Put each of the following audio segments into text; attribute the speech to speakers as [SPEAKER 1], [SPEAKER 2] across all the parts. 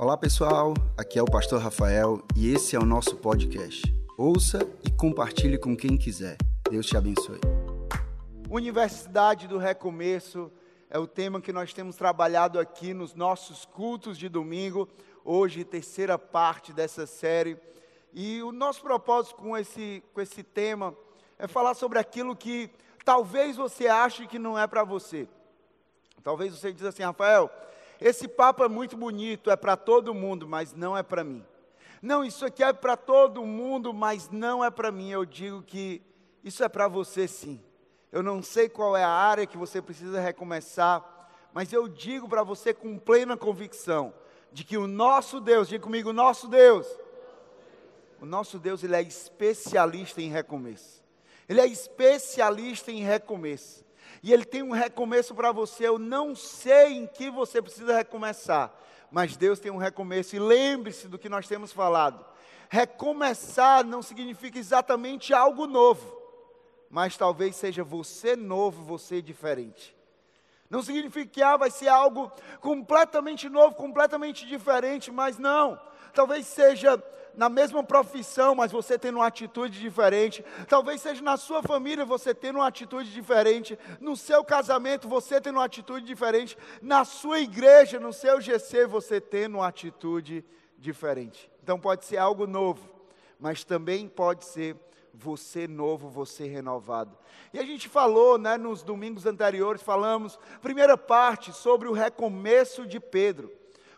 [SPEAKER 1] Olá pessoal, aqui é o Pastor Rafael e esse é o nosso podcast. Ouça e compartilhe com quem quiser. Deus te abençoe.
[SPEAKER 2] Universidade do Recomeço é o tema que nós temos trabalhado aqui nos nossos cultos de domingo, hoje, terceira parte dessa série. E o nosso propósito com esse, com esse tema é falar sobre aquilo que talvez você ache que não é para você. Talvez você diz assim, Rafael, esse papo é muito bonito, é para todo mundo, mas não é para mim. Não, isso aqui é para todo mundo, mas não é para mim. Eu digo que isso é para você sim. Eu não sei qual é a área que você precisa recomeçar, mas eu digo para você com plena convicção de que o nosso Deus, diga comigo, o nosso Deus, o nosso Deus, ele é especialista em recomeço. Ele é especialista em recomeço e Ele tem um recomeço para você. Eu não sei em que você precisa recomeçar, mas Deus tem um recomeço. E lembre-se do que nós temos falado: recomeçar não significa exatamente algo novo, mas talvez seja você novo, você diferente. Não significa que ah, vai ser algo completamente novo, completamente diferente, mas não. Talvez seja na mesma profissão, mas você tendo uma atitude diferente. Talvez seja na sua família você tendo uma atitude diferente. No seu casamento você tendo uma atitude diferente. Na sua igreja, no seu GC, você tendo uma atitude diferente. Então pode ser algo novo, mas também pode ser você novo, você renovado. E a gente falou, né, nos domingos anteriores, falamos, primeira parte, sobre o recomeço de Pedro.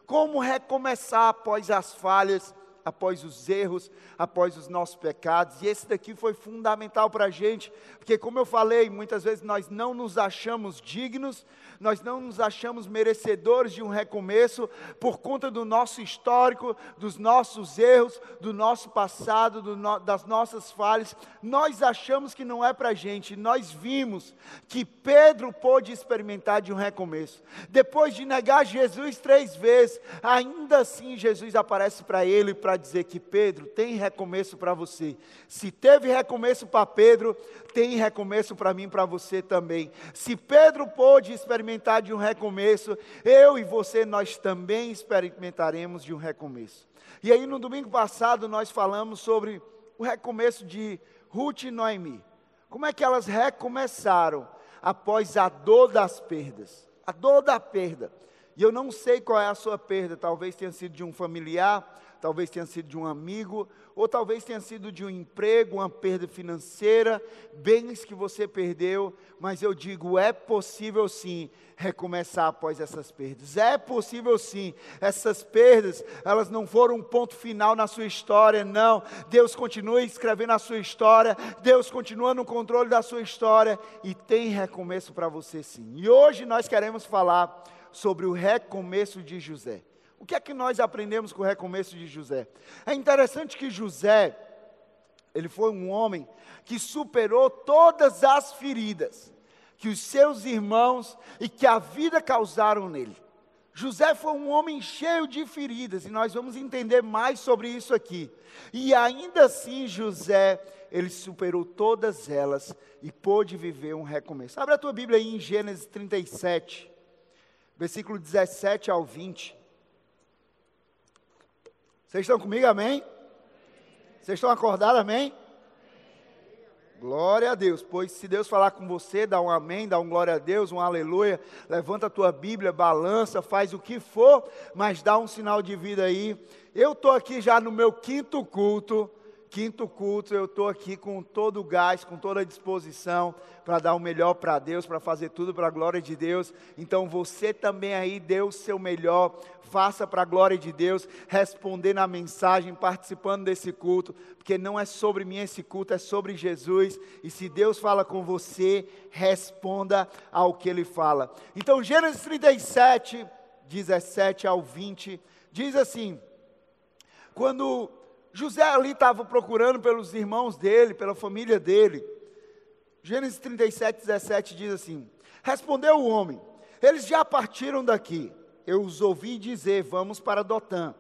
[SPEAKER 2] Como recomeçar após as falhas após os erros, após os nossos pecados. E esse daqui foi fundamental para a gente, porque, como eu falei, muitas vezes nós não nos achamos dignos, nós não nos achamos merecedores de um recomeço por conta do nosso histórico, dos nossos erros, do nosso passado, do no, das nossas falhas. Nós achamos que não é para a gente. Nós vimos que Pedro pôde experimentar de um recomeço. Depois de negar Jesus três vezes, ainda assim Jesus aparece para ele para dizer que Pedro tem recomeço para você. Se teve recomeço para Pedro, tem recomeço para mim, para você também. Se Pedro pôde experimentar de um recomeço, eu e você nós também experimentaremos de um recomeço. E aí no domingo passado nós falamos sobre o recomeço de Ruth e Noemi. Como é que elas recomeçaram após a dor das perdas? A dor da perda. E eu não sei qual é a sua perda, talvez tenha sido de um familiar, talvez tenha sido de um amigo, ou talvez tenha sido de um emprego, uma perda financeira, bens que você perdeu, mas eu digo, é possível sim recomeçar após essas perdas. É possível sim. Essas perdas, elas não foram um ponto final na sua história, não. Deus continua escrevendo a sua história, Deus continua no controle da sua história e tem recomeço para você sim. E hoje nós queremos falar sobre o recomeço de José. O que é que nós aprendemos com o recomeço de José? É interessante que José, ele foi um homem que superou todas as feridas que os seus irmãos e que a vida causaram nele. José foi um homem cheio de feridas, e nós vamos entender mais sobre isso aqui. E ainda assim, José, ele superou todas elas e pôde viver um recomeço. Abre a tua Bíblia aí em Gênesis 37, versículo 17 ao 20. Vocês estão comigo, amém? Vocês estão acordados, amém? Glória a Deus, pois se Deus falar com você, dá um amém, dá um glória a Deus, um aleluia, levanta a tua Bíblia, balança, faz o que for, mas dá um sinal de vida aí. Eu estou aqui já no meu quinto culto, quinto culto, eu estou aqui com todo o gás, com toda a disposição para dar o melhor para Deus, para fazer tudo para a glória de Deus. Então você também aí dê o seu melhor, faça para a glória de Deus, respondendo a mensagem, participando desse culto, porque não é sobre mim esse culto, é sobre Jesus. E se Deus fala com você, responda ao que Ele fala. Então, Gênesis 37, 17 ao 20, diz assim: quando José ali estava procurando pelos irmãos dele, pela família dele. Gênesis 37, 17 diz assim: Respondeu o homem: Eles já partiram daqui. Eu os ouvi dizer: Vamos para Dotã.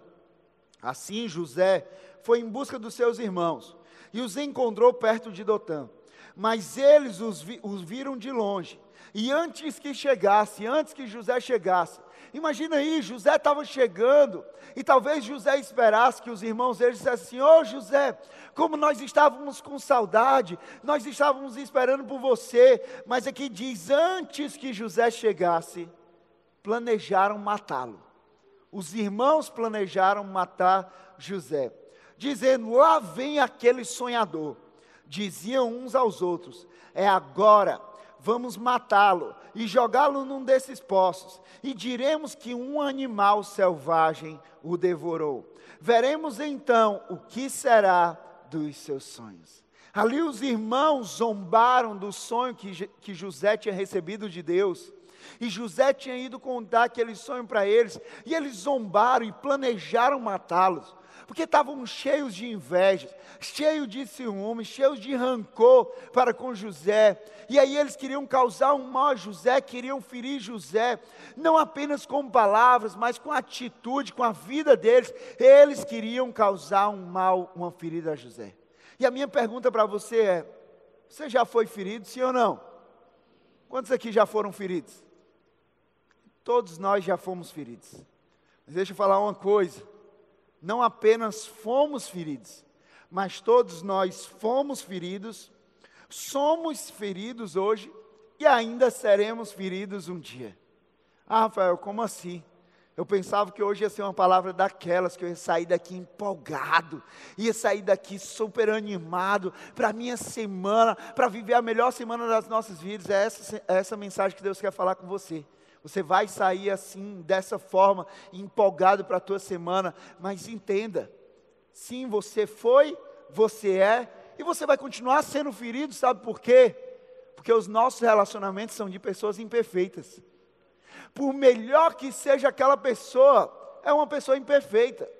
[SPEAKER 2] Assim José foi em busca dos seus irmãos e os encontrou perto de Dotã. Mas eles os, vi, os viram de longe. E antes que chegasse, antes que José chegasse, Imagina aí, José estava chegando, e talvez José esperasse que os irmãos dele dissessem assim: Ô oh, José, como nós estávamos com saudade, nós estávamos esperando por você. Mas aqui diz: antes que José chegasse, planejaram matá-lo. Os irmãos planejaram matar José, dizendo: lá vem aquele sonhador. Diziam uns aos outros: é agora vamos matá-lo e jogá-lo num desses poços, e diremos que um animal selvagem o devorou. Veremos então o que será dos seus sonhos. Ali os irmãos zombaram do sonho que, que José tinha recebido de Deus. E José tinha ido contar aquele sonho para eles, e eles zombaram e planejaram matá-los porque estavam cheios de inveja, cheios de ciúme, cheios de rancor para com José. E aí eles queriam causar um mal a José, queriam ferir José, não apenas com palavras, mas com atitude, com a vida deles. Eles queriam causar um mal, uma ferida a José. E a minha pergunta para você é: você já foi ferido, sim ou não? Quantos aqui já foram feridos? Todos nós já fomos feridos. Mas deixa eu falar uma coisa não apenas fomos feridos, mas todos nós fomos feridos, somos feridos hoje e ainda seremos feridos um dia. Ah, Rafael, como assim? Eu pensava que hoje ia ser uma palavra daquelas, que eu ia sair daqui empolgado, ia sair daqui super animado para a minha semana, para viver a melhor semana das nossas vidas. É essa, é essa mensagem que Deus quer falar com você. Você vai sair assim, dessa forma, empolgado para a tua semana, mas entenda, sim, você foi, você é, e você vai continuar sendo ferido, sabe por quê? Porque os nossos relacionamentos são de pessoas imperfeitas. Por melhor que seja aquela pessoa, é uma pessoa imperfeita.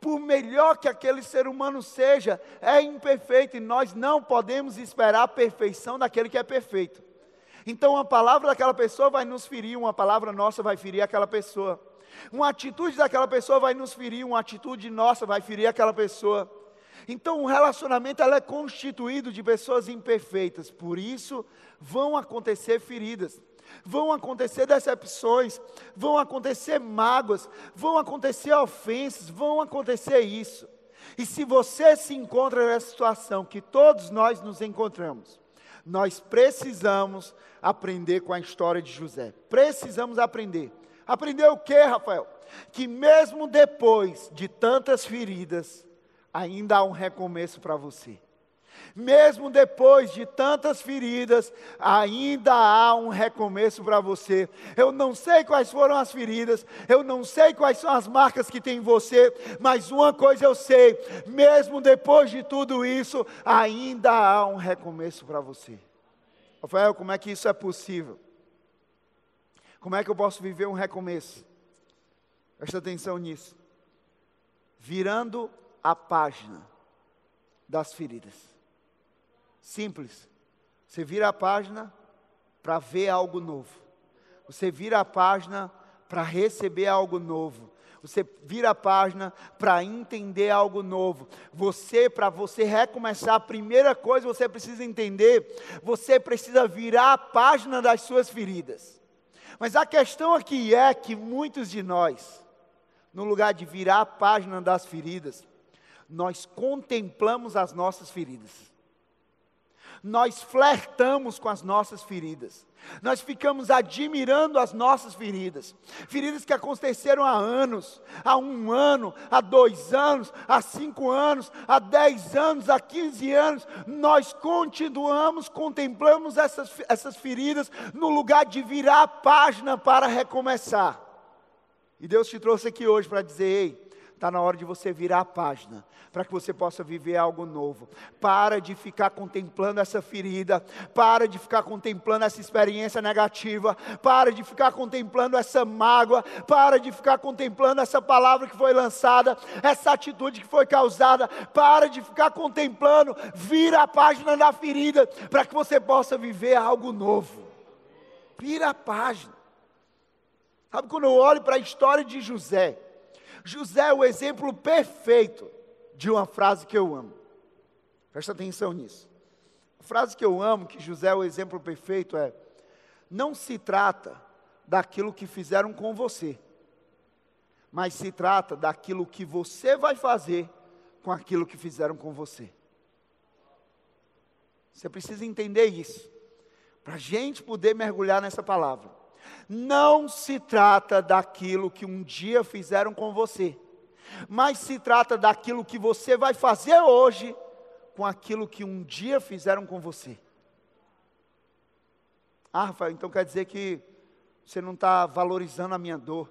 [SPEAKER 2] Por melhor que aquele ser humano seja, é imperfeito e nós não podemos esperar a perfeição daquele que é perfeito. Então, a palavra daquela pessoa vai nos ferir, uma palavra nossa vai ferir aquela pessoa. Uma atitude daquela pessoa vai nos ferir, uma atitude nossa vai ferir aquela pessoa. Então, o relacionamento é constituído de pessoas imperfeitas, por isso vão acontecer feridas, vão acontecer decepções, vão acontecer mágoas, vão acontecer ofensas, vão acontecer isso. E se você se encontra nessa situação que todos nós nos encontramos, nós precisamos aprender com a história de José. Precisamos aprender. Aprender o que, Rafael? Que mesmo depois de tantas feridas, ainda há um recomeço para você. Mesmo depois de tantas feridas, ainda há um recomeço para você. Eu não sei quais foram as feridas, eu não sei quais são as marcas que tem em você, mas uma coisa eu sei: mesmo depois de tudo isso, ainda há um recomeço para você. Rafael, como é que isso é possível? Como é que eu posso viver um recomeço? Presta atenção nisso. Virando a página das feridas. Simples. Você vira a página para ver algo novo. Você vira a página para receber algo novo. Você vira a página para entender algo novo. Você, para você recomeçar, a primeira coisa que você precisa entender, você precisa virar a página das suas feridas. Mas a questão aqui é que muitos de nós, no lugar de virar a página das feridas, nós contemplamos as nossas feridas nós flertamos com as nossas feridas. Nós ficamos admirando as nossas feridas, feridas que aconteceram há anos, há um ano, há dois anos, há cinco anos, há dez anos, há quinze anos. Nós continuamos, contemplamos essas, essas feridas no lugar de virar a página para recomeçar. E Deus te trouxe aqui hoje para dizer: ei, Está na hora de você virar a página, para que você possa viver algo novo. Para de ficar contemplando essa ferida, para de ficar contemplando essa experiência negativa, para de ficar contemplando essa mágoa, para de ficar contemplando essa palavra que foi lançada, essa atitude que foi causada, para de ficar contemplando, vira a página da ferida, para que você possa viver algo novo. Vira a página. Sabe quando eu olho para a história de José, José é o exemplo perfeito de uma frase que eu amo. Presta atenção nisso. A frase que eu amo, que José é o exemplo perfeito, é: Não se trata daquilo que fizeram com você, mas se trata daquilo que você vai fazer com aquilo que fizeram com você. Você precisa entender isso, para a gente poder mergulhar nessa palavra. Não se trata daquilo que um dia fizeram com você, mas se trata daquilo que você vai fazer hoje com aquilo que um dia fizeram com você. Ah, Rafael, então quer dizer que você não está valorizando a minha dor,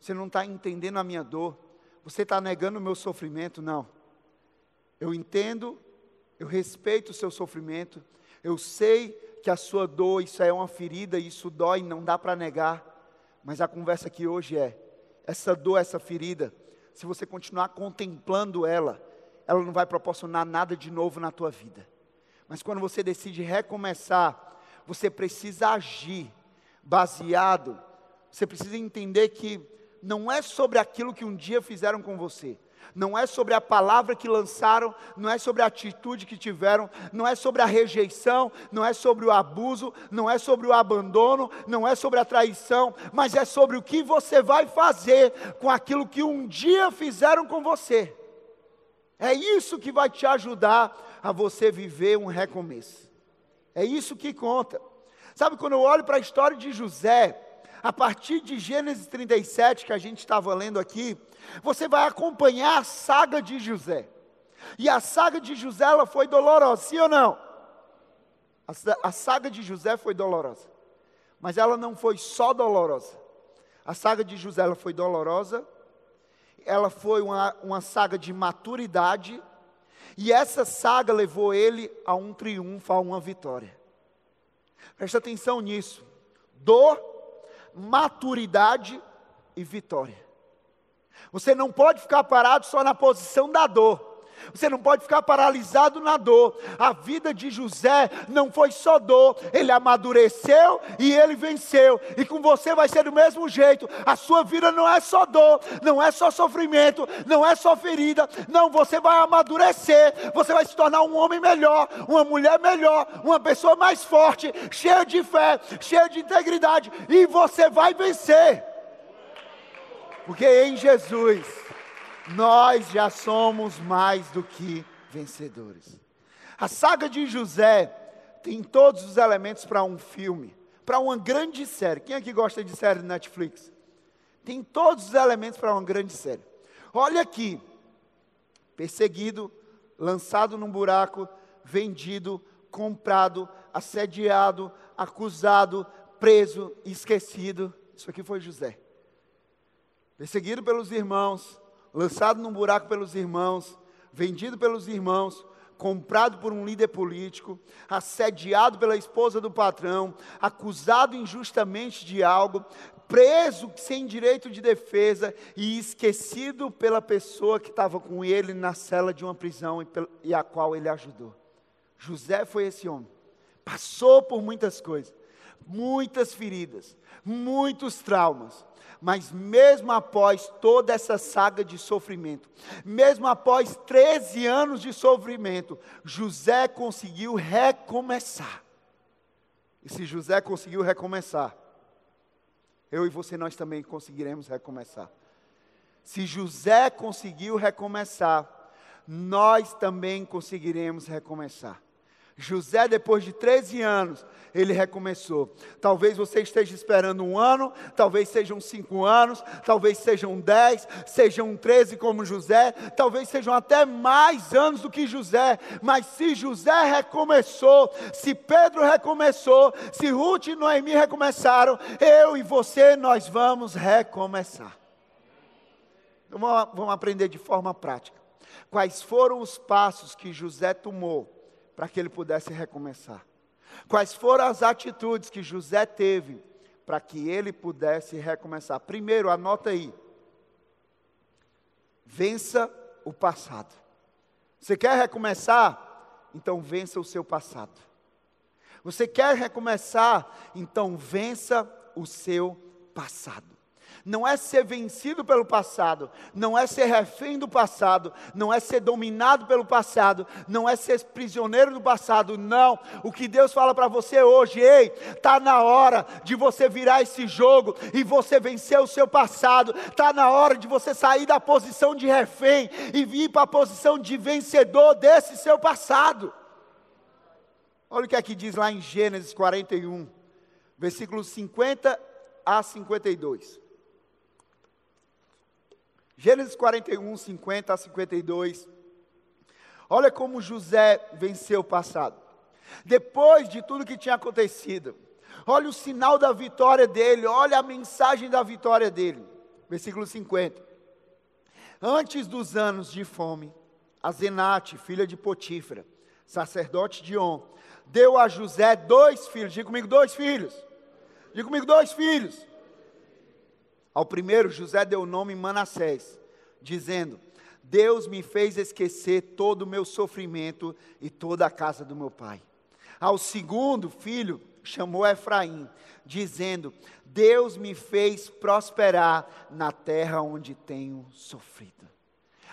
[SPEAKER 2] você não está entendendo a minha dor, você está negando o meu sofrimento? Não. Eu entendo, eu respeito o seu sofrimento, eu sei que a sua dor, isso é uma ferida, isso dói, não dá para negar, mas a conversa aqui hoje é: essa dor, essa ferida, se você continuar contemplando ela, ela não vai proporcionar nada de novo na tua vida. Mas quando você decide recomeçar, você precisa agir baseado, você precisa entender que não é sobre aquilo que um dia fizeram com você, não é sobre a palavra que lançaram, não é sobre a atitude que tiveram, não é sobre a rejeição, não é sobre o abuso, não é sobre o abandono, não é sobre a traição, mas é sobre o que você vai fazer com aquilo que um dia fizeram com você. É isso que vai te ajudar a você viver um recomeço. É isso que conta. Sabe, quando eu olho para a história de José, a partir de Gênesis 37, que a gente estava lendo aqui, você vai acompanhar a saga de José. E a saga de José, ela foi dolorosa, sim ou não? A, a saga de José foi dolorosa. Mas ela não foi só dolorosa. A saga de José, ela foi dolorosa, ela foi uma, uma saga de maturidade, e essa saga levou ele a um triunfo, a uma vitória. Presta atenção nisso. Dor, maturidade e vitória. Você não pode ficar parado só na posição da dor. Você não pode ficar paralisado na dor. A vida de José não foi só dor, ele amadureceu e ele venceu. E com você vai ser do mesmo jeito. A sua vida não é só dor, não é só sofrimento, não é só ferida. Não, você vai amadurecer, você vai se tornar um homem melhor, uma mulher melhor, uma pessoa mais forte, cheia de fé, cheia de integridade, e você vai vencer. Porque em Jesus nós já somos mais do que vencedores. A saga de José tem todos os elementos para um filme, para uma grande série. Quem aqui gosta de série de Netflix? Tem todos os elementos para uma grande série. Olha aqui: perseguido, lançado num buraco, vendido, comprado, assediado, acusado, preso, esquecido. Isso aqui foi José. Perseguido pelos irmãos, lançado num buraco pelos irmãos, vendido pelos irmãos, comprado por um líder político, assediado pela esposa do patrão, acusado injustamente de algo, preso sem direito de defesa e esquecido pela pessoa que estava com ele na cela de uma prisão e, a qual ele ajudou. José foi esse homem. Passou por muitas coisas, muitas feridas, muitos traumas, mas mesmo após toda essa saga de sofrimento, mesmo após 13 anos de sofrimento, José conseguiu recomeçar. E se José conseguiu recomeçar, eu e você nós também conseguiremos recomeçar. Se José conseguiu recomeçar, nós também conseguiremos recomeçar. José, depois de 13 anos, ele recomeçou. Talvez você esteja esperando um ano, talvez sejam cinco anos, talvez sejam dez, sejam treze como José, talvez sejam até mais anos do que José. Mas se José recomeçou, se Pedro recomeçou, se Ruth e Noemi recomeçaram, eu e você, nós vamos recomeçar. Então, vamos aprender de forma prática. Quais foram os passos que José tomou para que ele pudesse recomeçar? Quais foram as atitudes que José teve para que ele pudesse recomeçar? Primeiro, anota aí. Vença o passado. Você quer recomeçar? Então vença o seu passado. Você quer recomeçar? Então vença o seu passado. Não é ser vencido pelo passado, não é ser refém do passado, não é ser dominado pelo passado, não é ser prisioneiro do passado, não. O que Deus fala para você hoje, ei, está na hora de você virar esse jogo e você vencer o seu passado, está na hora de você sair da posição de refém e vir para a posição de vencedor desse seu passado. Olha o que aqui é diz lá em Gênesis 41, versículos 50 a 52. Gênesis 41, 50 a 52. Olha como José venceu o passado. Depois de tudo que tinha acontecido, olha o sinal da vitória dele, olha a mensagem da vitória dele. Versículo 50. Antes dos anos de fome, a Zenate, filha de Potífera, sacerdote de On, deu a José dois filhos. Diga comigo, dois filhos. Diga comigo, dois filhos. Ao primeiro, José deu o nome Manassés, dizendo: Deus me fez esquecer todo o meu sofrimento e toda a casa do meu pai. Ao segundo filho, chamou Efraim, dizendo: Deus me fez prosperar na terra onde tenho sofrido.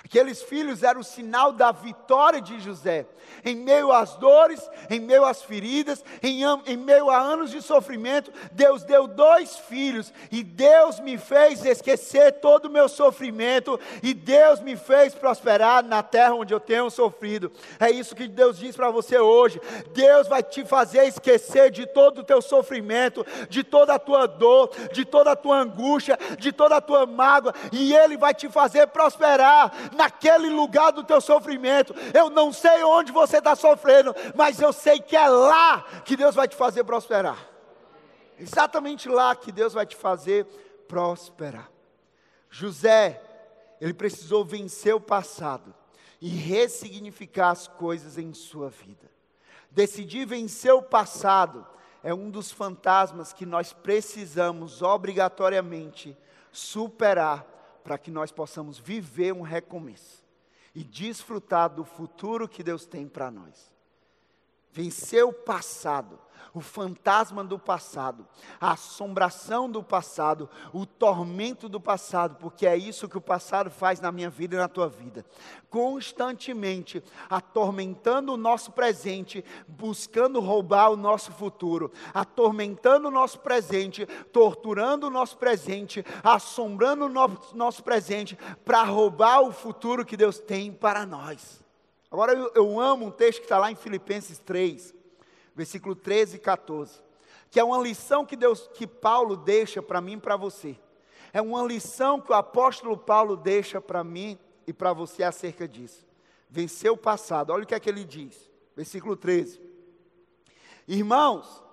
[SPEAKER 2] Aqueles filhos eram o sinal da vitória de José. Em meio às dores, em meio às feridas, em, em, meio a anos de sofrimento, Deus deu dois filhos. E Deus me fez esquecer todo o meu sofrimento. E Deus me fez prosperar na terra onde eu tenho sofrido. É isso que Deus diz para você hoje. Deus vai te fazer esquecer de todo o teu sofrimento, de toda a tua dor, de toda a tua angústia, de toda a tua mágoa. E Ele vai te fazer prosperar naquele lugar do teu sofrimento. Eu não sei onde você está sofrendo, mas eu sei que é lá que Deus vai te fazer prosperar. Exatamente lá que Deus vai te fazer prosperar. José, ele precisou vencer o passado e ressignificar as coisas em sua vida. Decidir vencer o passado é um dos fantasmas que nós precisamos obrigatoriamente superar para que nós possamos viver um recomeço e desfrutar do futuro que Deus tem para nós. Vencer o passado o fantasma do passado, a assombração do passado, o tormento do passado, porque é isso que o passado faz na minha vida e na tua vida. Constantemente atormentando o nosso presente, buscando roubar o nosso futuro, atormentando o nosso presente, torturando o nosso presente, assombrando o nosso, nosso presente, para roubar o futuro que Deus tem para nós. Agora eu, eu amo um texto que está lá em Filipenses 3 versículo 13 e 14, que é uma lição que Deus, que Paulo deixa para mim e para você. É uma lição que o apóstolo Paulo deixa para mim e para você acerca disso. Vencer o passado. Olha o que é que ele diz. Versículo 13. Irmãos,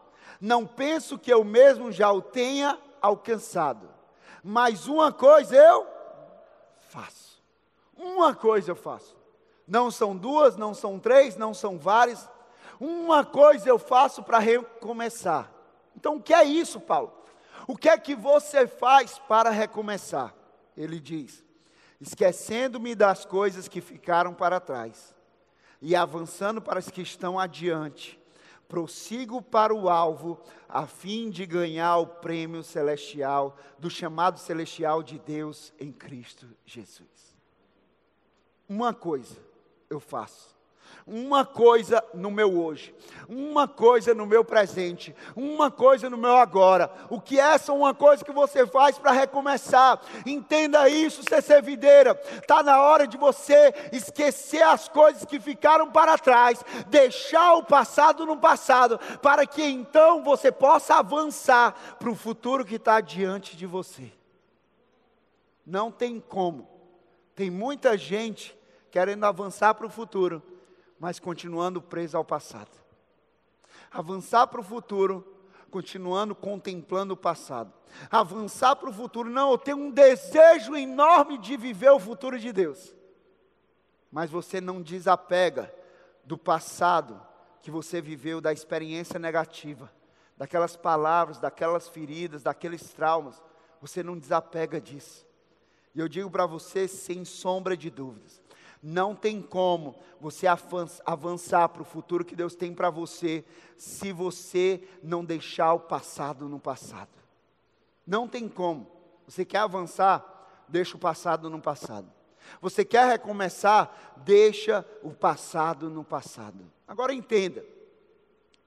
[SPEAKER 2] não penso que eu mesmo já o tenha alcançado, mas uma coisa eu faço. Uma coisa eu faço. Não são duas, não são três, não são várias, uma coisa eu faço para recomeçar. Então, o que é isso, Paulo? O que é que você faz para recomeçar? Ele diz: esquecendo-me das coisas que ficaram para trás e avançando para as que estão adiante, prossigo para o alvo, a fim de ganhar o prêmio celestial, do chamado celestial de Deus em Cristo Jesus. Uma coisa eu faço uma coisa no meu hoje, uma coisa no meu presente, uma coisa no meu agora. O que é essa uma coisa que você faz para recomeçar? Entenda isso, CC Videira. Está na hora de você esquecer as coisas que ficaram para trás, deixar o passado no passado, para que então você possa avançar para o futuro que está diante de você. Não tem como. Tem muita gente querendo avançar para o futuro, mas continuando preso ao passado. Avançar para o futuro, continuando contemplando o passado. Avançar para o futuro, não, eu tenho um desejo enorme de viver o futuro de Deus. Mas você não desapega do passado que você viveu, da experiência negativa, daquelas palavras, daquelas feridas, daqueles traumas. Você não desapega disso. E eu digo para você, sem sombra de dúvidas, não tem como você avançar para o futuro que Deus tem para você se você não deixar o passado no passado. Não tem como Você quer avançar? Deixa o passado no passado. Você quer recomeçar? Deixa o passado no passado. Agora entenda: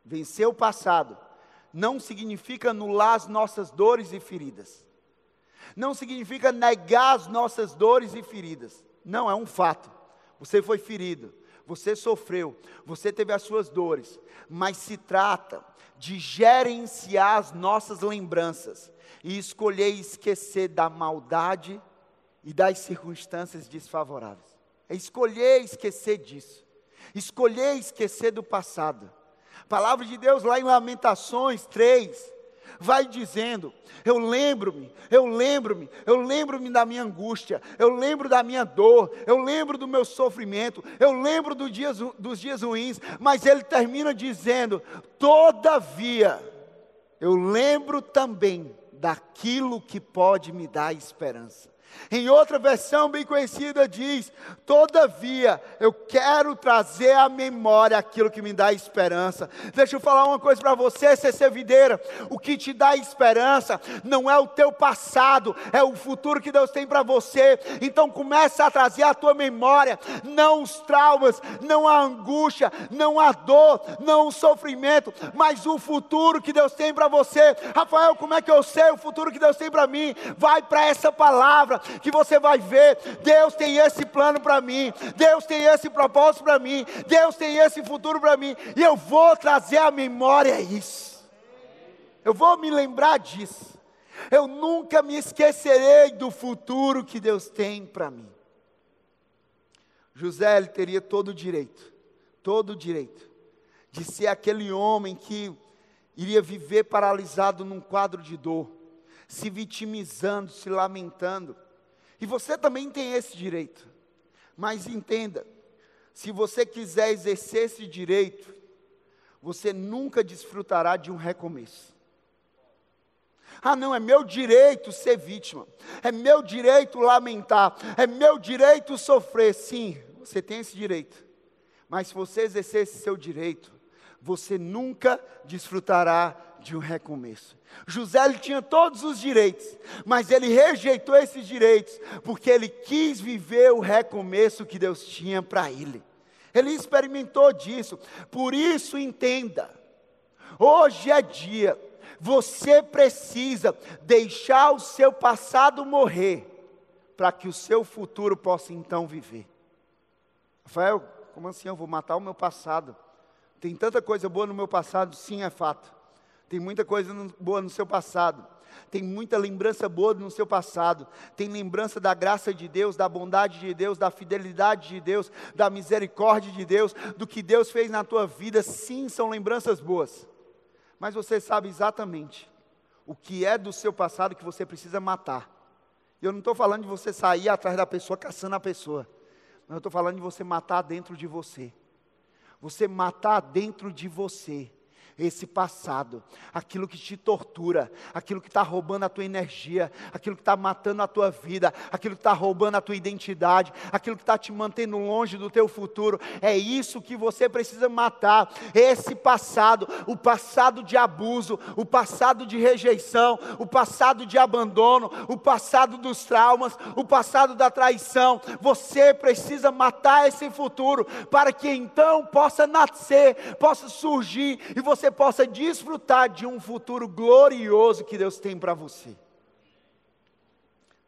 [SPEAKER 2] vencer o passado não significa anular as nossas dores e feridas. Não significa negar as nossas dores e feridas. Não, é um fato. Você foi ferido, você sofreu, você teve as suas dores, mas se trata de gerenciar as nossas lembranças e escolher esquecer da maldade e das circunstâncias desfavoráveis. É escolher esquecer disso. Escolher esquecer do passado. A palavra de Deus lá em Lamentações 3 vai dizendo: Eu lembro-me, eu lembro-me, eu lembro-me da minha angústia, eu lembro da minha dor, eu lembro do meu sofrimento, eu lembro do dias, dos dias ruins, mas ele termina dizendo: Todavia, eu lembro também daquilo que pode me dar esperança. Em outra versão bem conhecida diz: Todavia, eu quero trazer à memória aquilo que me dá esperança. Deixa eu falar uma coisa para você, CC Videira: o que te dá esperança não é o teu passado, é o futuro que Deus tem para você. Então começa a trazer à tua memória, não os traumas, não a angústia, não a dor, não o sofrimento, mas o futuro que Deus tem para você. Rafael, como é que eu sei o futuro que Deus tem para mim? Vai para essa palavra que você vai ver: Deus tem esse plano para mim, Deus tem esse propósito para mim, Deus tem esse futuro para mim, e eu vou trazer à memória isso. Eu vou me lembrar disso. Eu nunca me esquecerei do futuro que Deus tem para mim. José ele teria todo o direito, todo o direito, de ser aquele homem que iria viver paralisado num quadro de dor, se vitimizando, se lamentando. E você também tem esse direito. Mas entenda, se você quiser exercer esse direito, você nunca desfrutará de um recomeço. Ah, não, é meu direito ser vítima, é meu direito lamentar, é meu direito sofrer. Sim, você tem esse direito, mas se você exercer esse seu direito, você nunca desfrutará de um recomeço. José ele tinha todos os direitos, mas ele rejeitou esses direitos porque ele quis viver o recomeço que Deus tinha para ele. Ele experimentou disso. Por isso entenda. Hoje é dia. Você precisa deixar o seu passado morrer para que o seu futuro possa então viver. Rafael, como assim eu vou matar o meu passado? Tem tanta coisa boa no meu passado, sim, é fato. Tem muita coisa boa no seu passado. Tem muita lembrança boa no seu passado. Tem lembrança da graça de Deus, da bondade de Deus, da fidelidade de Deus, da misericórdia de Deus, do que Deus fez na tua vida. Sim, são lembranças boas. Mas você sabe exatamente o que é do seu passado que você precisa matar. Eu não estou falando de você sair atrás da pessoa, caçando a pessoa. Mas eu estou falando de você matar dentro de você você matar dentro de você esse passado, aquilo que te tortura, aquilo que está roubando a tua energia, aquilo que está matando a tua vida, aquilo que está roubando a tua identidade, aquilo que está te mantendo longe do teu futuro. É isso que você precisa matar. Esse passado, o passado de abuso, o passado de rejeição, o passado de abandono, o passado dos traumas, o passado da traição. Você precisa matar esse futuro para que então possa nascer, possa surgir e você você possa desfrutar de um futuro glorioso que Deus tem para você.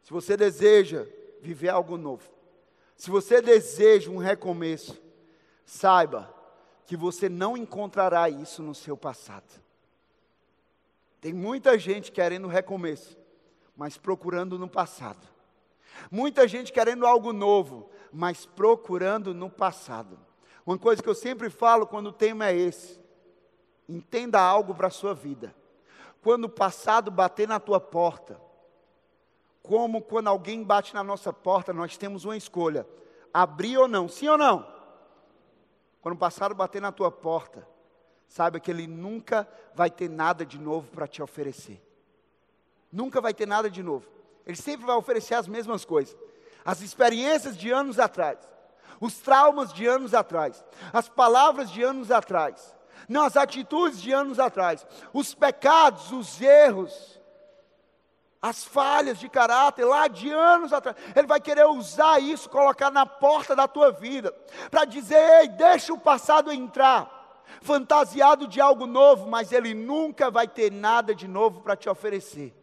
[SPEAKER 2] Se você deseja viver algo novo, se você deseja um recomeço, saiba que você não encontrará isso no seu passado. Tem muita gente querendo recomeço, mas procurando no passado. Muita gente querendo algo novo, mas procurando no passado. Uma coisa que eu sempre falo quando o tema é esse: Entenda algo para a sua vida. Quando o passado bater na tua porta, como quando alguém bate na nossa porta, nós temos uma escolha: abrir ou não, sim ou não? Quando o passado bater na tua porta, saiba que ele nunca vai ter nada de novo para te oferecer. Nunca vai ter nada de novo. Ele sempre vai oferecer as mesmas coisas. As experiências de anos atrás, os traumas de anos atrás, as palavras de anos atrás, não as atitudes de anos atrás, os pecados, os erros, as falhas de caráter lá de anos atrás. Ele vai querer usar isso, colocar na porta da tua vida, para dizer: ei, deixa o passado entrar, fantasiado de algo novo, mas ele nunca vai ter nada de novo para te oferecer.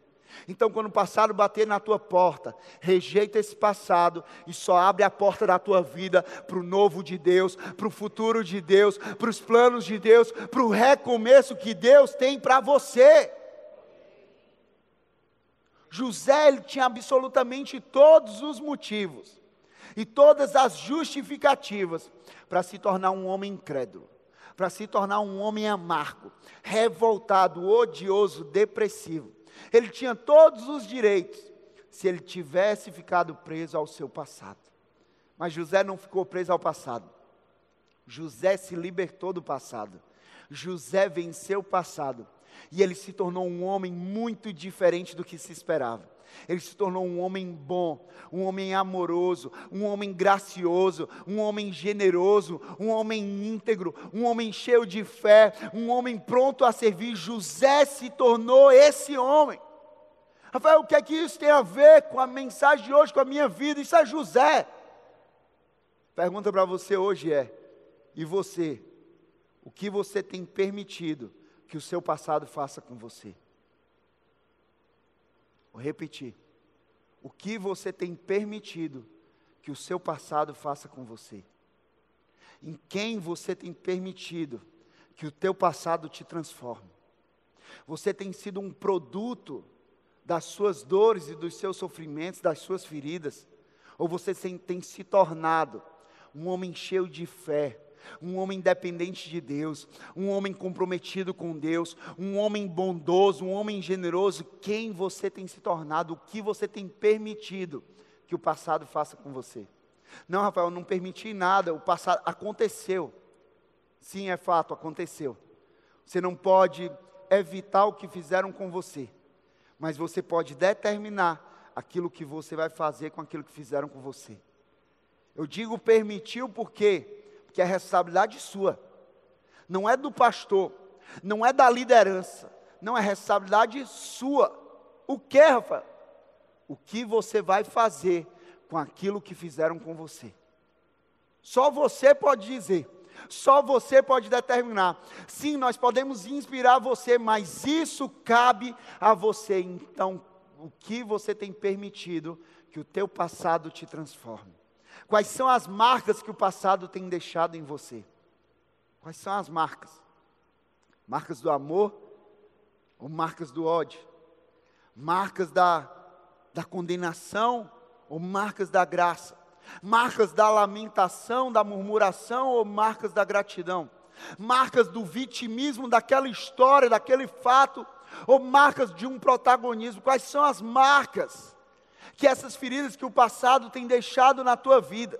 [SPEAKER 2] Então, quando o passado bater na tua porta, rejeita esse passado e só abre a porta da tua vida para o novo de Deus, para o futuro de Deus, para os planos de Deus, para o recomeço que Deus tem para você. José ele tinha absolutamente todos os motivos e todas as justificativas para se tornar um homem incrédulo, para se tornar um homem amargo, revoltado, odioso, depressivo. Ele tinha todos os direitos se ele tivesse ficado preso ao seu passado. Mas José não ficou preso ao passado. José se libertou do passado. José venceu o passado e ele se tornou um homem muito diferente do que se esperava. Ele se tornou um homem bom, um homem amoroso, um homem gracioso, um homem generoso, um homem íntegro, um homem cheio de fé, um homem pronto a servir. José se tornou esse homem. Rafael, o que é que isso tem a ver com a mensagem de hoje, com a minha vida? Isso é José. Pergunta para você hoje é: e você? O que você tem permitido que o seu passado faça com você. Vou repetir. O que você tem permitido que o seu passado faça com você? Em quem você tem permitido que o teu passado te transforme? Você tem sido um produto das suas dores e dos seus sofrimentos, das suas feridas? Ou você tem se tornado um homem cheio de fé, um homem dependente de Deus, um homem comprometido com Deus, um homem bondoso, um homem generoso, quem você tem se tornado, o que você tem permitido que o passado faça com você. Não, Rafael, não permiti nada, o passado aconteceu. Sim, é fato, aconteceu. Você não pode evitar o que fizeram com você, mas você pode determinar aquilo que você vai fazer com aquilo que fizeram com você. Eu digo permitiu porque que é responsabilidade sua. Não é do pastor, não é da liderança, não é responsabilidade sua. O que, Rafael? O que você vai fazer com aquilo que fizeram com você? Só você pode dizer. Só você pode determinar. Sim, nós podemos inspirar você, mas isso cabe a você. Então, o que você tem permitido que o teu passado te transforme? Quais são as marcas que o passado tem deixado em você? Quais são as marcas? Marcas do amor ou marcas do ódio? Marcas da, da condenação ou marcas da graça? Marcas da lamentação, da murmuração ou marcas da gratidão? Marcas do vitimismo daquela história, daquele fato, ou marcas de um protagonismo? Quais são as marcas? Que essas feridas que o passado tem deixado na tua vida.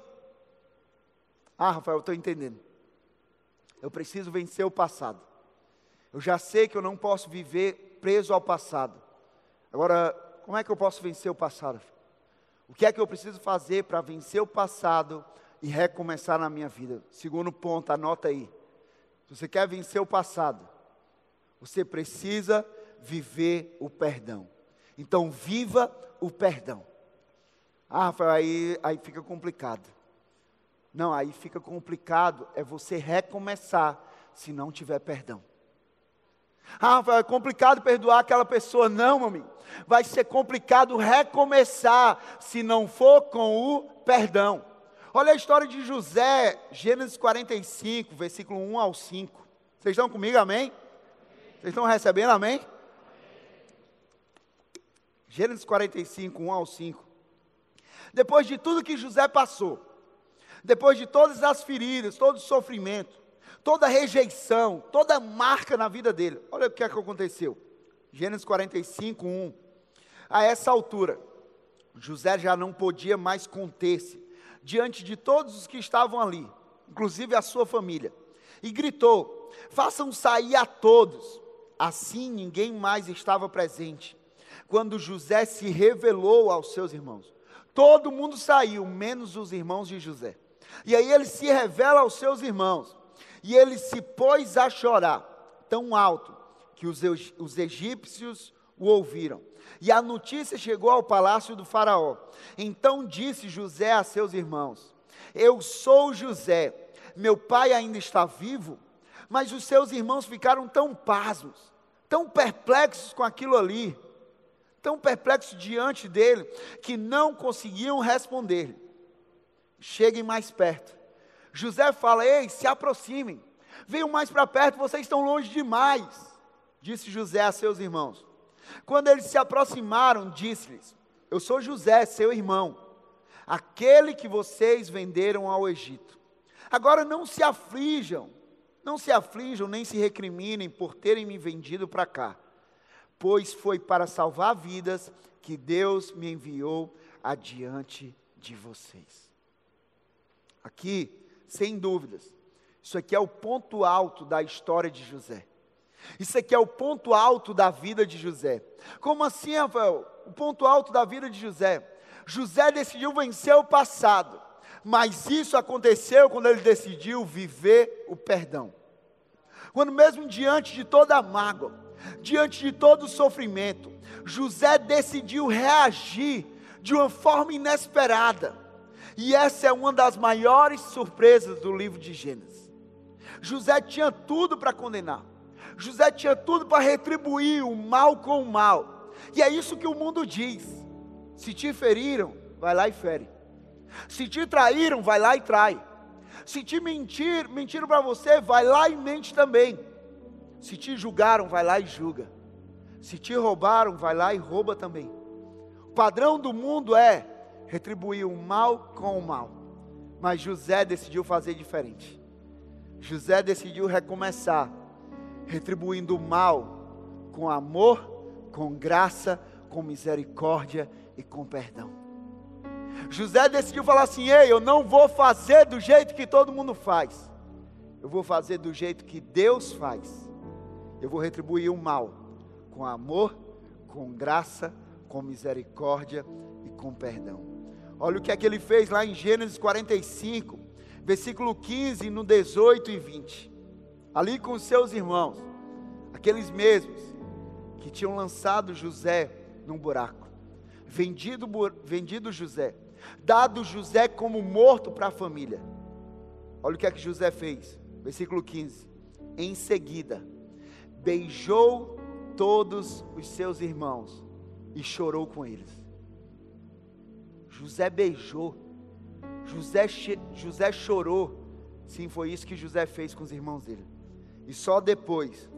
[SPEAKER 2] Ah, Rafael, eu estou entendendo. Eu preciso vencer o passado. Eu já sei que eu não posso viver preso ao passado. Agora, como é que eu posso vencer o passado? O que é que eu preciso fazer para vencer o passado e recomeçar na minha vida? Segundo ponto, anota aí. Se você quer vencer o passado, você precisa viver o perdão. Então, viva o perdão. Ah, Rafael, aí, aí fica complicado. Não, aí fica complicado é você recomeçar se não tiver perdão. Ah, Rafael, é complicado perdoar aquela pessoa. Não, meu amigo. Vai ser complicado recomeçar se não for com o perdão. Olha a história de José, Gênesis 45, versículo 1 ao 5. Vocês estão comigo, amém? Vocês estão recebendo, amém? Gênesis 45, 1 ao 5. Depois de tudo que José passou, depois de todas as feridas, todo o sofrimento, toda a rejeição, toda a marca na vida dele, olha o que, é que aconteceu. Gênesis 45, 1. A essa altura, José já não podia mais conter-se diante de todos os que estavam ali, inclusive a sua família, e gritou: Façam sair a todos. Assim ninguém mais estava presente quando José se revelou aos seus irmãos. Todo mundo saiu, menos os irmãos de José. E aí ele se revela aos seus irmãos. E ele se pôs a chorar, tão alto, que os, os egípcios o ouviram. E a notícia chegou ao palácio do Faraó. Então disse José a seus irmãos: Eu sou José, meu pai ainda está vivo. Mas os seus irmãos ficaram tão pasmos, tão perplexos com aquilo ali, tão perplexos diante dele, que não conseguiam responder. Cheguem mais perto. José fala: Ei, se aproximem, venham mais para perto, vocês estão longe demais, disse José a seus irmãos. Quando eles se aproximaram, disse-lhes: Eu sou José, seu irmão, aquele que vocês venderam ao Egito. Agora não se aflijam, não se aflijam nem se recriminem por terem me vendido para cá, pois foi para salvar vidas que Deus me enviou adiante de vocês. Aqui, sem dúvidas, isso aqui é o ponto alto da história de José. Isso aqui é o ponto alto da vida de José. Como assim, Rafael? O ponto alto da vida de José. José decidiu vencer o passado, mas isso aconteceu quando ele decidiu viver o perdão. Quando, mesmo diante de toda a mágoa, diante de todo o sofrimento, José decidiu reagir de uma forma inesperada. E essa é uma das maiores surpresas do livro de Gênesis. José tinha tudo para condenar. José tinha tudo para retribuir o mal com o mal. E é isso que o mundo diz. Se te feriram, vai lá e fere. Se te traíram, vai lá e trai. Se te mentir, mentiram para você, vai lá e mente também. Se te julgaram, vai lá e julga. Se te roubaram, vai lá e rouba também. O padrão do mundo é retribuir o mal com o mal. Mas José decidiu fazer diferente. José decidiu recomeçar retribuindo o mal com amor, com graça, com misericórdia e com perdão. José decidiu falar assim: Ei, eu não vou fazer do jeito que todo mundo faz, eu vou fazer do jeito que Deus faz. Eu vou retribuir o mal com amor, com graça, com misericórdia e com perdão. Olha o que é que ele fez lá em Gênesis 45, versículo 15, no 18 e 20 ali com seus irmãos, aqueles mesmos que tinham lançado José num buraco, vendido, vendido José, dado José como morto para a família. Olha o que é que José fez, versículo 15. Em seguida, beijou todos os seus irmãos e chorou com eles. José beijou, José, José chorou. Sim, foi isso que José fez com os irmãos dele. E só depois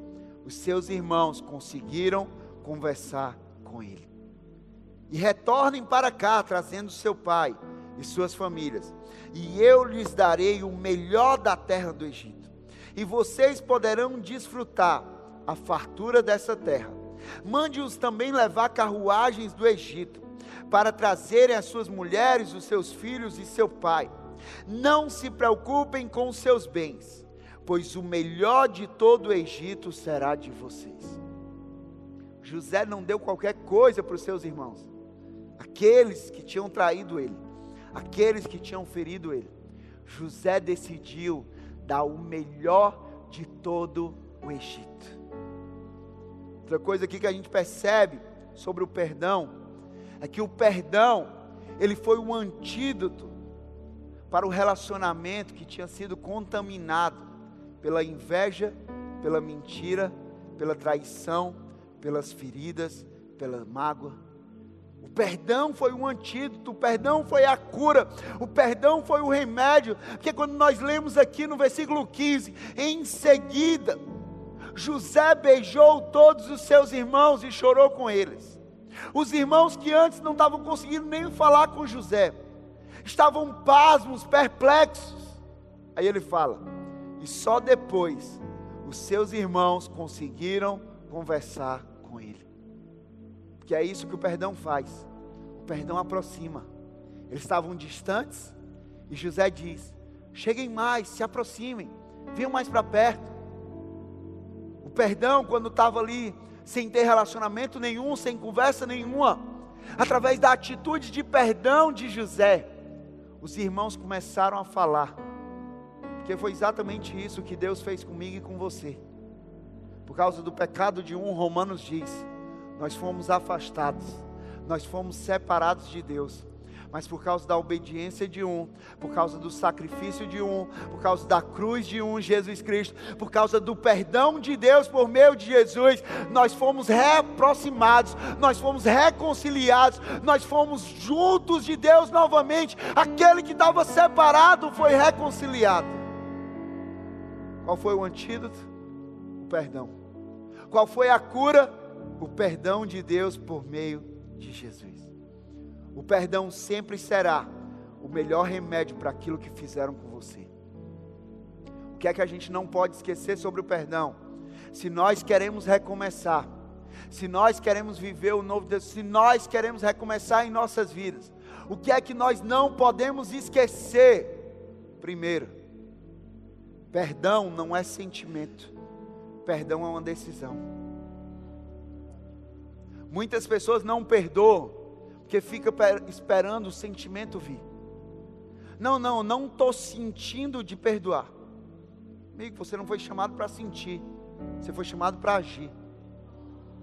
[SPEAKER 2] os seus irmãos conseguiram conversar com ele. E retornem para cá, trazendo seu pai e suas famílias. E eu lhes darei o melhor da terra do Egito. E vocês poderão desfrutar a fartura dessa terra. Mande-os também levar carruagens do Egito, para trazerem as suas mulheres, os seus filhos e seu pai. Não se preocupem com os seus bens pois o melhor de todo o Egito será de vocês. José não deu qualquer coisa para os seus irmãos, aqueles que tinham traído ele, aqueles que tinham ferido ele. José decidiu dar o melhor de todo o Egito. Outra coisa aqui que a gente percebe sobre o perdão é que o perdão ele foi um antídoto para o relacionamento que tinha sido contaminado pela inveja, pela mentira, pela traição, pelas feridas, pela mágoa. O perdão foi um antídoto, o perdão foi a cura, o perdão foi o remédio, porque quando nós lemos aqui no versículo 15, em seguida, José beijou todos os seus irmãos e chorou com eles. Os irmãos que antes não estavam conseguindo nem falar com José, estavam pasmos, perplexos. Aí ele fala: e só depois os seus irmãos conseguiram conversar com ele. Porque é isso que o perdão faz. O perdão aproxima. Eles estavam distantes e José diz: Cheguem mais, se aproximem, venham mais para perto. Perdão, quando estava ali, sem ter relacionamento nenhum, sem conversa nenhuma, através da atitude de perdão de José, os irmãos começaram a falar. Porque foi exatamente isso que Deus fez comigo e com você. Por causa do pecado de um, Romanos diz: nós fomos afastados, nós fomos separados de Deus mas por causa da obediência de um, por causa do sacrifício de um, por causa da cruz de um, Jesus Cristo, por causa do perdão de Deus por meio de Jesus, nós fomos reaproximados, nós fomos reconciliados, nós fomos juntos de Deus novamente. Aquele que estava separado foi reconciliado. Qual foi o antídoto? O perdão. Qual foi a cura? O perdão de Deus por meio de Jesus. O perdão sempre será o melhor remédio para aquilo que fizeram com você. O que é que a gente não pode esquecer sobre o perdão? Se nós queremos recomeçar, se nós queremos viver o novo Deus, se nós queremos recomeçar em nossas vidas, o que é que nós não podemos esquecer? Primeiro, perdão não é sentimento, perdão é uma decisão. Muitas pessoas não perdoam porque fica esperando o sentimento vir. Não, não, não estou sentindo de perdoar. Amigo, você não foi chamado para sentir, você foi chamado para agir.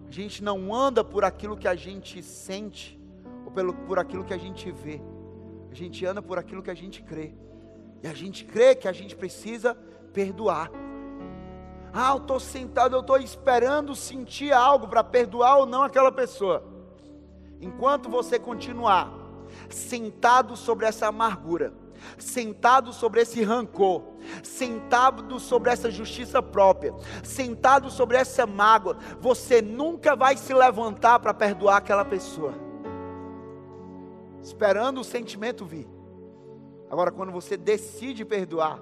[SPEAKER 2] A gente não anda por aquilo que a gente sente, ou pelo, por aquilo que a gente vê. A gente anda por aquilo que a gente crê. E a gente crê que a gente precisa perdoar. Ah, eu estou sentado, eu estou esperando sentir algo para perdoar ou não aquela pessoa. Enquanto você continuar sentado sobre essa amargura, sentado sobre esse rancor, sentado sobre essa justiça própria, sentado sobre essa mágoa, você nunca vai se levantar para perdoar aquela pessoa, esperando o sentimento vir. Agora, quando você decide perdoar,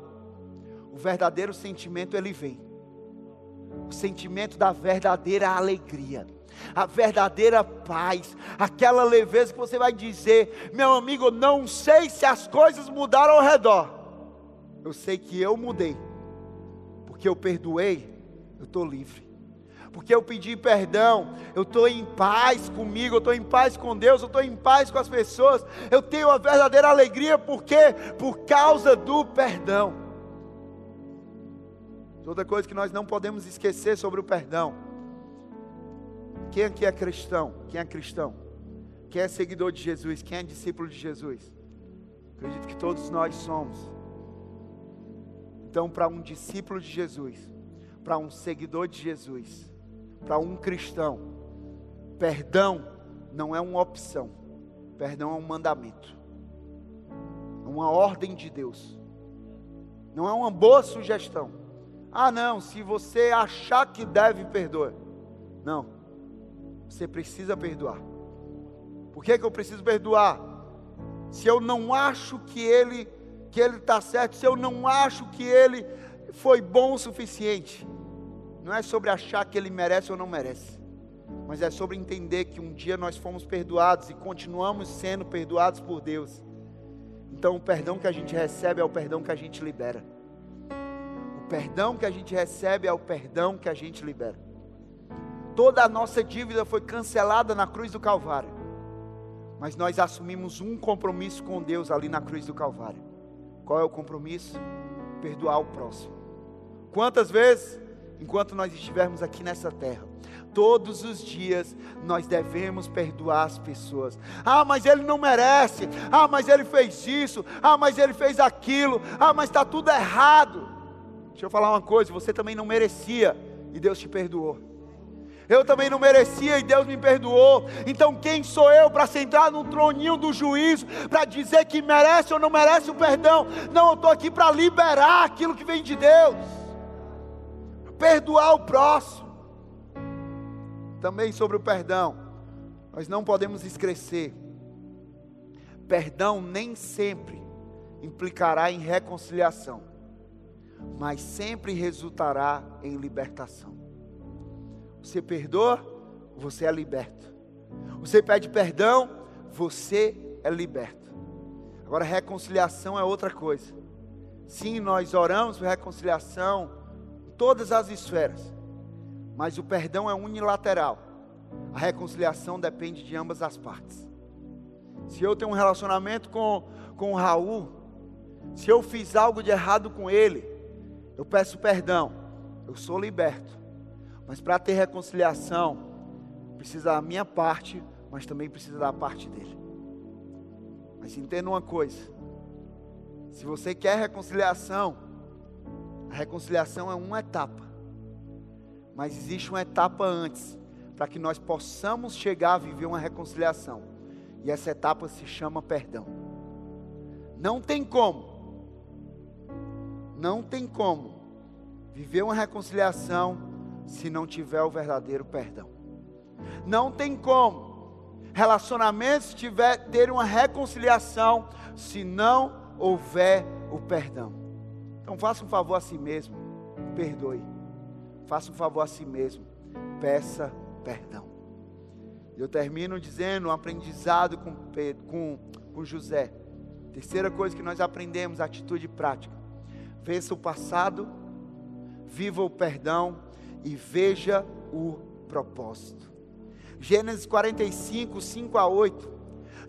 [SPEAKER 2] o verdadeiro sentimento ele vem, o sentimento da verdadeira alegria a verdadeira paz, aquela leveza que você vai dizer: meu amigo, não sei se as coisas mudaram ao redor, eu sei que eu mudei, porque eu perdoei, eu estou livre. Porque eu pedi perdão, eu estou em paz comigo, eu estou em paz com Deus, eu estou em paz com as pessoas, eu tenho a verdadeira alegria, por quê? Por causa do perdão. Outra coisa que nós não podemos esquecer sobre o perdão quem aqui é cristão? Quem é cristão? Quem é seguidor de Jesus? Quem é discípulo de Jesus? Acredito que todos nós somos. Então, para um discípulo de Jesus, para um seguidor de Jesus, para um cristão, perdão não é uma opção, perdão é um mandamento, é uma ordem de Deus, não é uma boa sugestão. Ah, não, se você achar que deve, perdoar. Não. Você precisa perdoar. Por que, que eu preciso perdoar? Se eu não acho que ele que ele está certo, se eu não acho que ele foi bom o suficiente, não é sobre achar que ele merece ou não merece, mas é sobre entender que um dia nós fomos perdoados e continuamos sendo perdoados por Deus. Então, o perdão que a gente recebe é o perdão que a gente libera. O perdão que a gente recebe é o perdão que a gente libera. Toda a nossa dívida foi cancelada na cruz do Calvário. Mas nós assumimos um compromisso com Deus ali na cruz do Calvário. Qual é o compromisso? Perdoar o próximo. Quantas vezes? Enquanto nós estivermos aqui nessa terra, todos os dias nós devemos perdoar as pessoas. Ah, mas ele não merece. Ah, mas ele fez isso. Ah, mas ele fez aquilo. Ah, mas está tudo errado. Deixa eu falar uma coisa: você também não merecia e Deus te perdoou. Eu também não merecia e Deus me perdoou. Então quem sou eu para sentar no troninho do juízo, para dizer que merece ou não merece o perdão? Não, eu estou aqui para liberar aquilo que vem de Deus. Perdoar o próximo. Também sobre o perdão, nós não podemos esquecer. Perdão nem sempre implicará em reconciliação, mas sempre resultará em libertação. Você perdoa, você é liberto. Você pede perdão, você é liberto. Agora, reconciliação é outra coisa. Sim, nós oramos por reconciliação em todas as esferas, mas o perdão é unilateral. A reconciliação depende de ambas as partes. Se eu tenho um relacionamento com, com o Raul, se eu fiz algo de errado com ele, eu peço perdão, eu sou liberto. Mas para ter reconciliação, precisa da minha parte, mas também precisa da parte dele. Mas entenda uma coisa: se você quer reconciliação, a reconciliação é uma etapa, mas existe uma etapa antes, para que nós possamos chegar a viver uma reconciliação, e essa etapa se chama perdão. Não tem como, não tem como viver uma reconciliação se não tiver o verdadeiro perdão. Não tem como relacionamentos tiver ter uma reconciliação se não houver o perdão. Então faça um favor a si mesmo, perdoe. Faça um favor a si mesmo, peça perdão. Eu termino dizendo um aprendizado com, Pedro, com, com José. Terceira coisa que nós aprendemos, atitude prática. Vença o passado, viva o perdão e veja o propósito. Gênesis 45, 5 a 8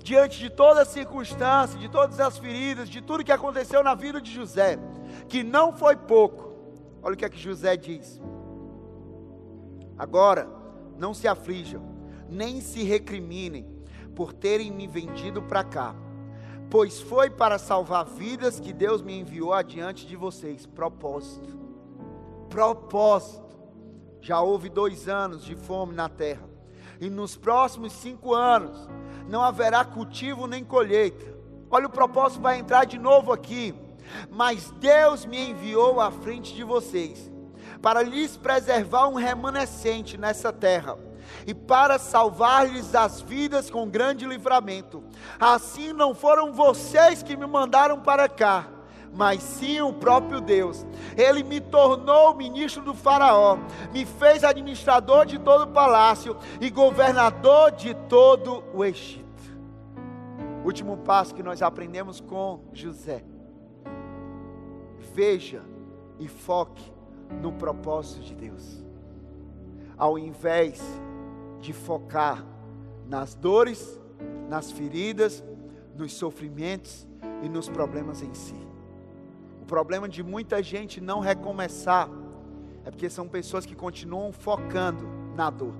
[SPEAKER 2] diante de toda circunstância, de todas as feridas, de tudo que aconteceu na vida de José, que não foi pouco. Olha o que é que José diz. Agora, não se aflijam, nem se recriminem por terem me vendido para cá, pois foi para salvar vidas que Deus me enviou adiante de vocês. Propósito. Propósito. Já houve dois anos de fome na terra, e nos próximos cinco anos não haverá cultivo nem colheita. Olha, o propósito vai entrar de novo aqui. Mas Deus me enviou à frente de vocês, para lhes preservar um remanescente nessa terra, e para salvar-lhes as vidas com grande livramento. Assim não foram vocês que me mandaram para cá, mas sim o próprio Deus. Ele me tornou ministro do Faraó, me fez administrador de todo o palácio e governador de todo o Egito. Último passo que nós aprendemos com José. Veja e foque no propósito de Deus. Ao invés de focar nas dores, nas feridas, nos sofrimentos e nos problemas em si. Problema de muita gente não recomeçar é porque são pessoas que continuam focando na dor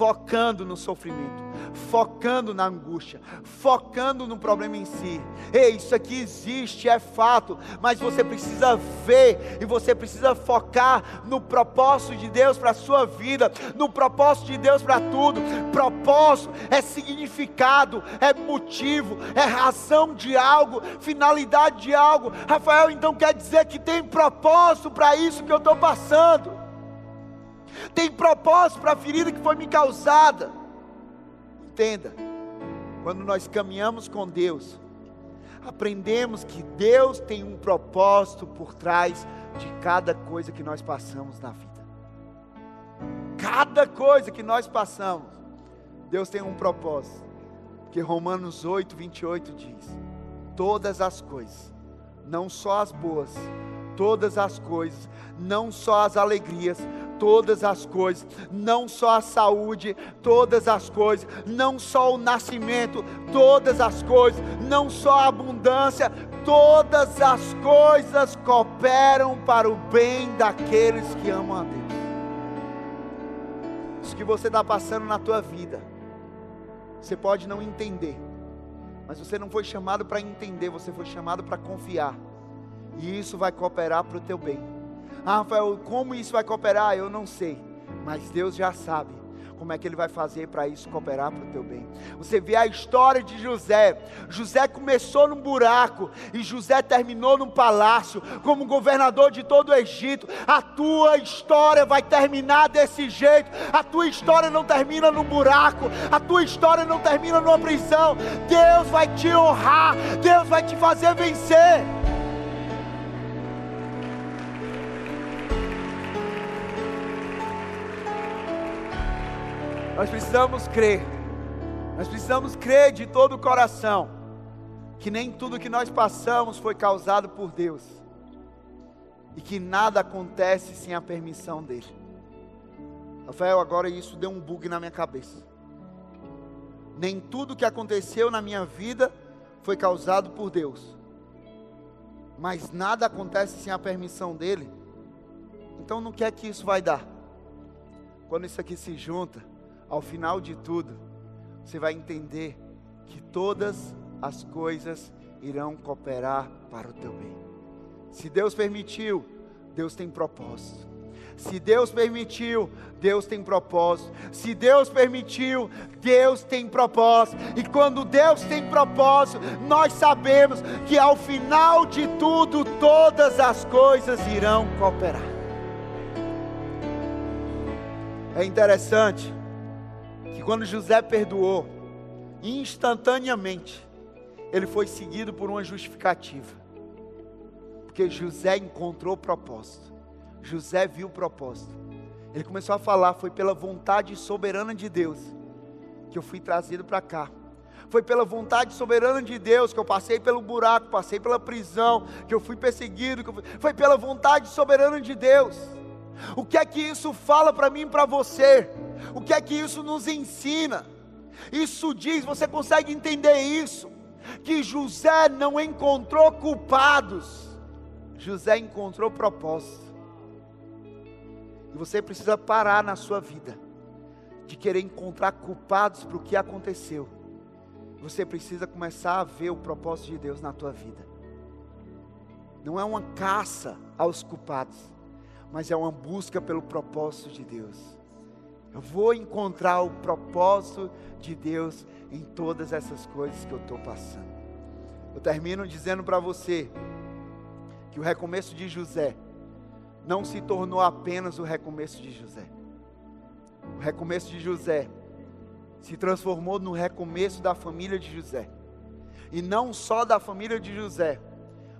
[SPEAKER 2] focando no sofrimento, focando na angústia, focando no problema em si. Ei, isso aqui existe, é fato, mas você precisa ver e você precisa focar no propósito de Deus para a sua vida, no propósito de Deus para tudo. Propósito é significado, é motivo, é razão de algo, finalidade de algo. Rafael então quer dizer que tem propósito para isso que eu estou passando tem propósito para a ferida que foi me causada. Entenda, quando nós caminhamos com Deus, aprendemos que Deus tem um propósito por trás de cada coisa que nós passamos na vida. Cada coisa que nós passamos, Deus tem um propósito. Porque Romanos 8, 28 diz: Todas as coisas, não só as boas, todas as coisas, não só as alegrias, todas as coisas, não só a saúde, todas as coisas, não só o nascimento, todas as coisas, não só a abundância, todas as coisas cooperam para o bem daqueles que amam a Deus. Isso que você está passando na tua vida, você pode não entender, mas você não foi chamado para entender, você foi chamado para confiar, e isso vai cooperar para o teu bem. Ah, Rafael, como isso vai cooperar? Eu não sei, mas Deus já sabe como é que ele vai fazer para isso cooperar para o teu bem. Você vê a história de José. José começou num buraco e José terminou num palácio como governador de todo o Egito. A tua história vai terminar desse jeito. A tua história não termina num buraco. A tua história não termina numa prisão. Deus vai te honrar. Deus vai te fazer vencer. Nós precisamos crer. Nós precisamos crer de todo o coração que nem tudo que nós passamos foi causado por Deus e que nada acontece sem a permissão dele. Rafael, agora isso deu um bug na minha cabeça. Nem tudo que aconteceu na minha vida foi causado por Deus. Mas nada acontece sem a permissão dele. Então, no que é que isso vai dar? Quando isso aqui se junta, ao final de tudo, você vai entender que todas as coisas irão cooperar para o teu bem. Se Deus permitiu, Deus tem propósito. Se Deus permitiu, Deus tem propósito. Se Deus permitiu, Deus tem propósito. E quando Deus tem propósito, nós sabemos que ao final de tudo, todas as coisas irão cooperar. É interessante que quando José perdoou, instantaneamente, ele foi seguido por uma justificativa. Porque José encontrou propósito. José viu o propósito. Ele começou a falar: foi pela vontade soberana de Deus que eu fui trazido para cá. Foi pela vontade soberana de Deus que eu passei pelo buraco, passei pela prisão, que eu fui perseguido. Eu fui... Foi pela vontade soberana de Deus. O que é que isso fala para mim e para você? O que é que isso nos ensina? Isso diz, você consegue entender isso? Que José não encontrou culpados, José encontrou propósito. E você precisa parar na sua vida de querer encontrar culpados para o que aconteceu. Você precisa começar a ver o propósito de Deus na tua vida. Não é uma caça aos culpados, mas é uma busca pelo propósito de Deus. Eu vou encontrar o propósito de Deus em todas essas coisas que eu estou passando. Eu termino dizendo para você que o recomeço de José não se tornou apenas o recomeço de José. O recomeço de José se transformou no recomeço da família de José. E não só da família de José,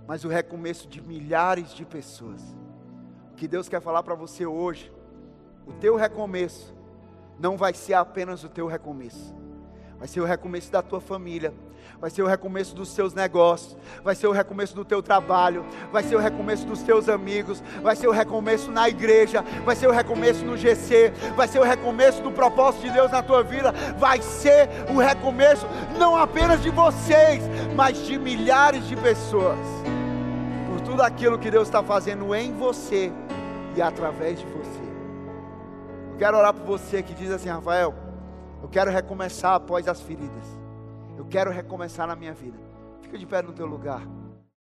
[SPEAKER 2] mas o recomeço de milhares de pessoas. Que Deus quer falar para você hoje, o teu recomeço não vai ser apenas o teu recomeço, vai ser o recomeço da tua família, vai ser o recomeço dos seus negócios, vai ser o recomeço do teu trabalho, vai ser o recomeço dos teus amigos, vai ser o recomeço na igreja, vai ser o recomeço no GC, vai ser o recomeço do propósito de Deus na tua vida, vai ser o recomeço não apenas de vocês, mas de milhares de pessoas, por tudo aquilo que Deus está fazendo em você através de você. Eu quero orar por você que diz assim, Rafael, eu quero recomeçar após as feridas. Eu quero recomeçar na minha vida. Fica de pé no teu lugar.